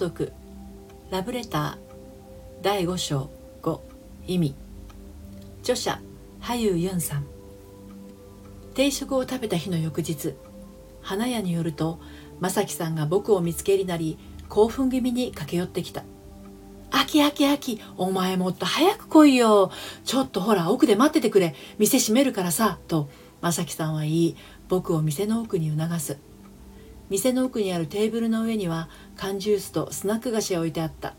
読ラブレター。第5章。5意味。著者。羽生ユンさん。定食を食べた日の翌日。花屋によると正樹さんが僕を見つけりなり興奮気味に駆け寄ってきた「あきあきあきお前もっと早く来いよ。ちょっとほら奥で待っててくれ。店閉めるからさ」と正樹さんは言い僕を店の奥に促す。店の奥にあるテーブルの上には缶ジュースとスナック菓子が置いてあった。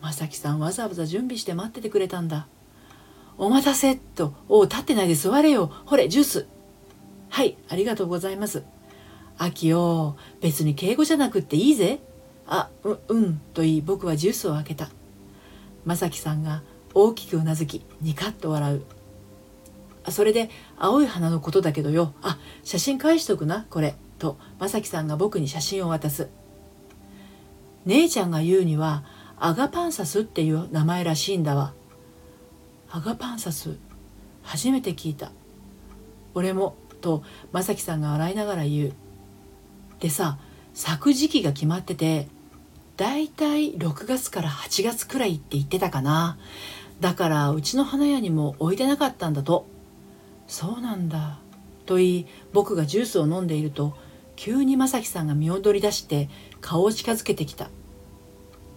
正樹さんわざわざ準備して待っててくれたんだ。お待たせとおう立ってないで座れよ。ほれジュース。はいありがとうございます。秋よ別に敬語じゃなくっていいぜ。あううんと言い僕はジュースを開けた。正樹さんが大きくうなずきニカッと笑う。それで青い花のことだけどよ。あ写真返しとくなこれ。と正樹さんが僕に写真を渡す。姉ちゃんが言うにはアガパンサスっていう名前らしいんだわ。アガパンサス初めて聞いた。俺もと正樹さんが笑いながら言う。でさ咲く時期が決まっててだいたい6月から8月くらいって言ってたかな。だからうちの花屋にも置いてなかったんだと。そうなんだと言い僕がジュースを飲んでいると急に正樹さんが見踊り出して顔を近づけてきた。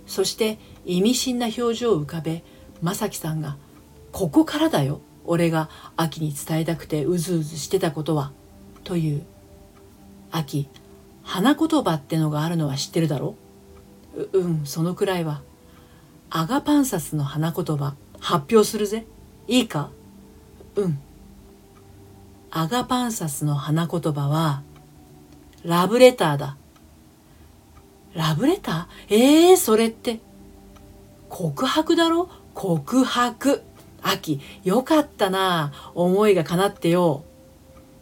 そして意味深な表情を浮かべ正樹さんが「ここからだよ俺が秋に伝えたくてうずうずしてたことは」という。秋花言葉ってのがあるのは知ってるだろ？ううんそのくらいは。アガパンサスの花言葉発表するぜ。いいか？うん。アガパンサスの花言葉はラブレターだ。ラブレター？ええー、それって。告白だろ？告白。秋、よかったな。思いが叶ってよ。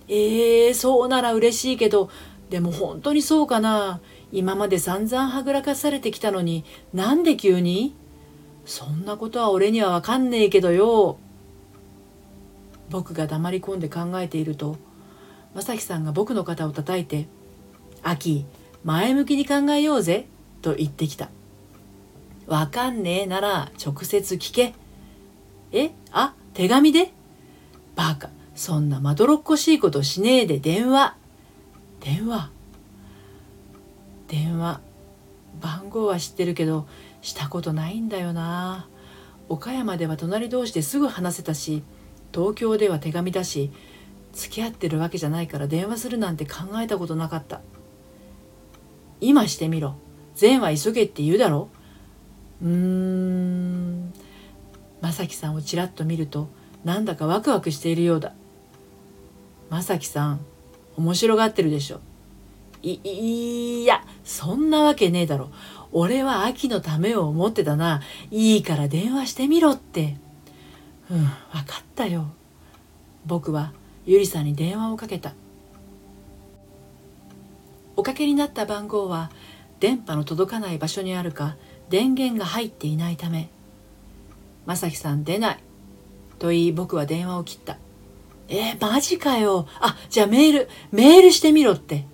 ええー、そうなら嬉しいけど、でも本当にそうかな。今まで散々はぐらかされてきたのに、なんで急に？そんなことは俺にはわかんねえけどよ。僕が黙り込んで考えていると、正樹さんが僕の肩を叩いて、秋、前向きに考えようぜ、と言ってきた。わかんねえなら直接聞け。えあ、手紙で？バカ、そんなまどろっこしいことしねえで電話。電話？電話。番号は知ってるけど、したことないんだよな。岡山では隣同士ですぐ話せたし、東京では手紙だし、付き合ってるわけじゃないから電話するなんて考えたことなかった。今してみろ。善は急げって言うだろうーん。正樹さんをちらっと見ると、なんだかワクワクしているようだ。正樹さん、面白がってるでしょ。い、いや、そんなわけねえだろ。俺は秋のためを思ってたな。いいから電話してみろって。うん、わかったよ。僕はゆりさんに電話をかけた。おかけになった番号は電波の届かない場所にあるか電源が入っていないため「正樹さん出ない」と言い僕は電話を切った「えー、マジかよ。あじゃあメールメールしてみろって。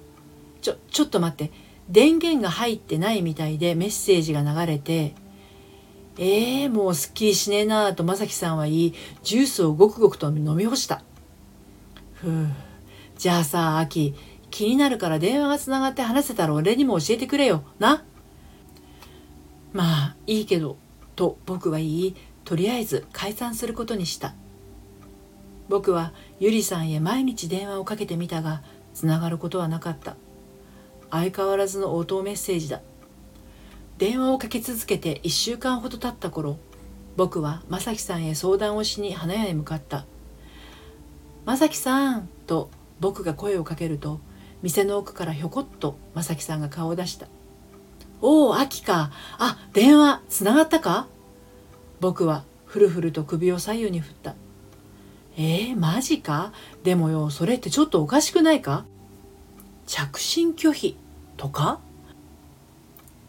ちょちょっと待って。電源が入ってないみたいでメッセージが流れてえー、もうすっきりしねえなぁと正樹さんは言いジュースをごくごくと飲み干した。ふう。じゃあさアキ気になるから電話がつながって話せたら俺にも教えてくれよ。な。まあ、いいけど、と僕は言い、とりあえず解散することにした。僕はゆりさんへ毎日電話をかけてみたが、つながることはなかった。相変わらずの応答メッセージだ。電話をかけ続けて1週間ほど経った頃、僕は正樹さんへ相談をしに花屋へ向かった。正樹さんと僕が声をかけると、店の奥からひょこっと正樹さんが顔を出した「おお秋か。あ電話つながったか?」僕はふるふると首を左右に振った「えー、マジか？でもよそれってちょっとおかしくないか？着信拒否とか？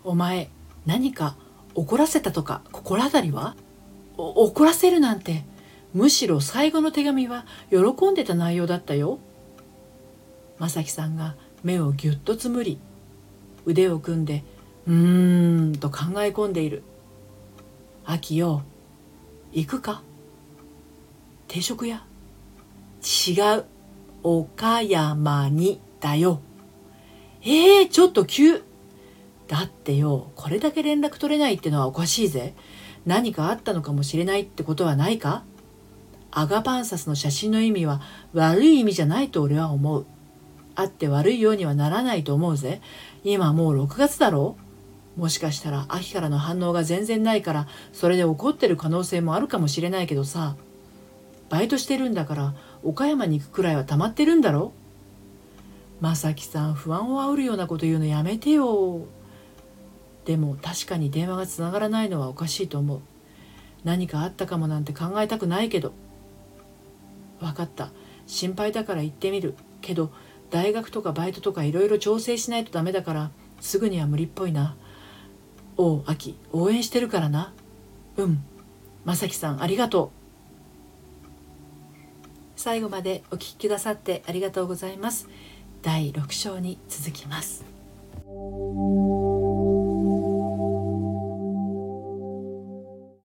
お前何か怒らせたとか心当たりは？怒らせるなんて。むしろ最後の手紙は喜んでた内容だったよ。正樹さんが目をぎゅっとつむり腕を組んでうーんと考え込んでいる。秋よ行くか？定食屋違う。岡山にだよ。えー、ちょっと急。だってよこれだけ連絡取れないってのはおかしいぜ。何かあったのかもしれないってことはないか？アガパンサスの写真の意味は悪い意味じゃないと俺は思う。あって悪いようにはならないと思うぜ。今もう6月だろもしかしたら秋からの反応が全然ないからそれで怒ってる可能性もあるかもしれないけどさ。バイトしてるんだから岡山に行くくらいは溜まってるんだろまさきさん不安を煽るようなこと言うのやめてよ。でも確かに電話がつながらないのはおかしいと思う。何かあったかもなんて考えたくないけど。分かった。心配だから行ってみる。けど大学とかバイトとかいろいろ調整しないとダメだからすぐには無理っぽいな。おう秋応援してるからな。うん。まさきさんありがとう。最後までお聞きくださってありがとうございます。第6章に続きます。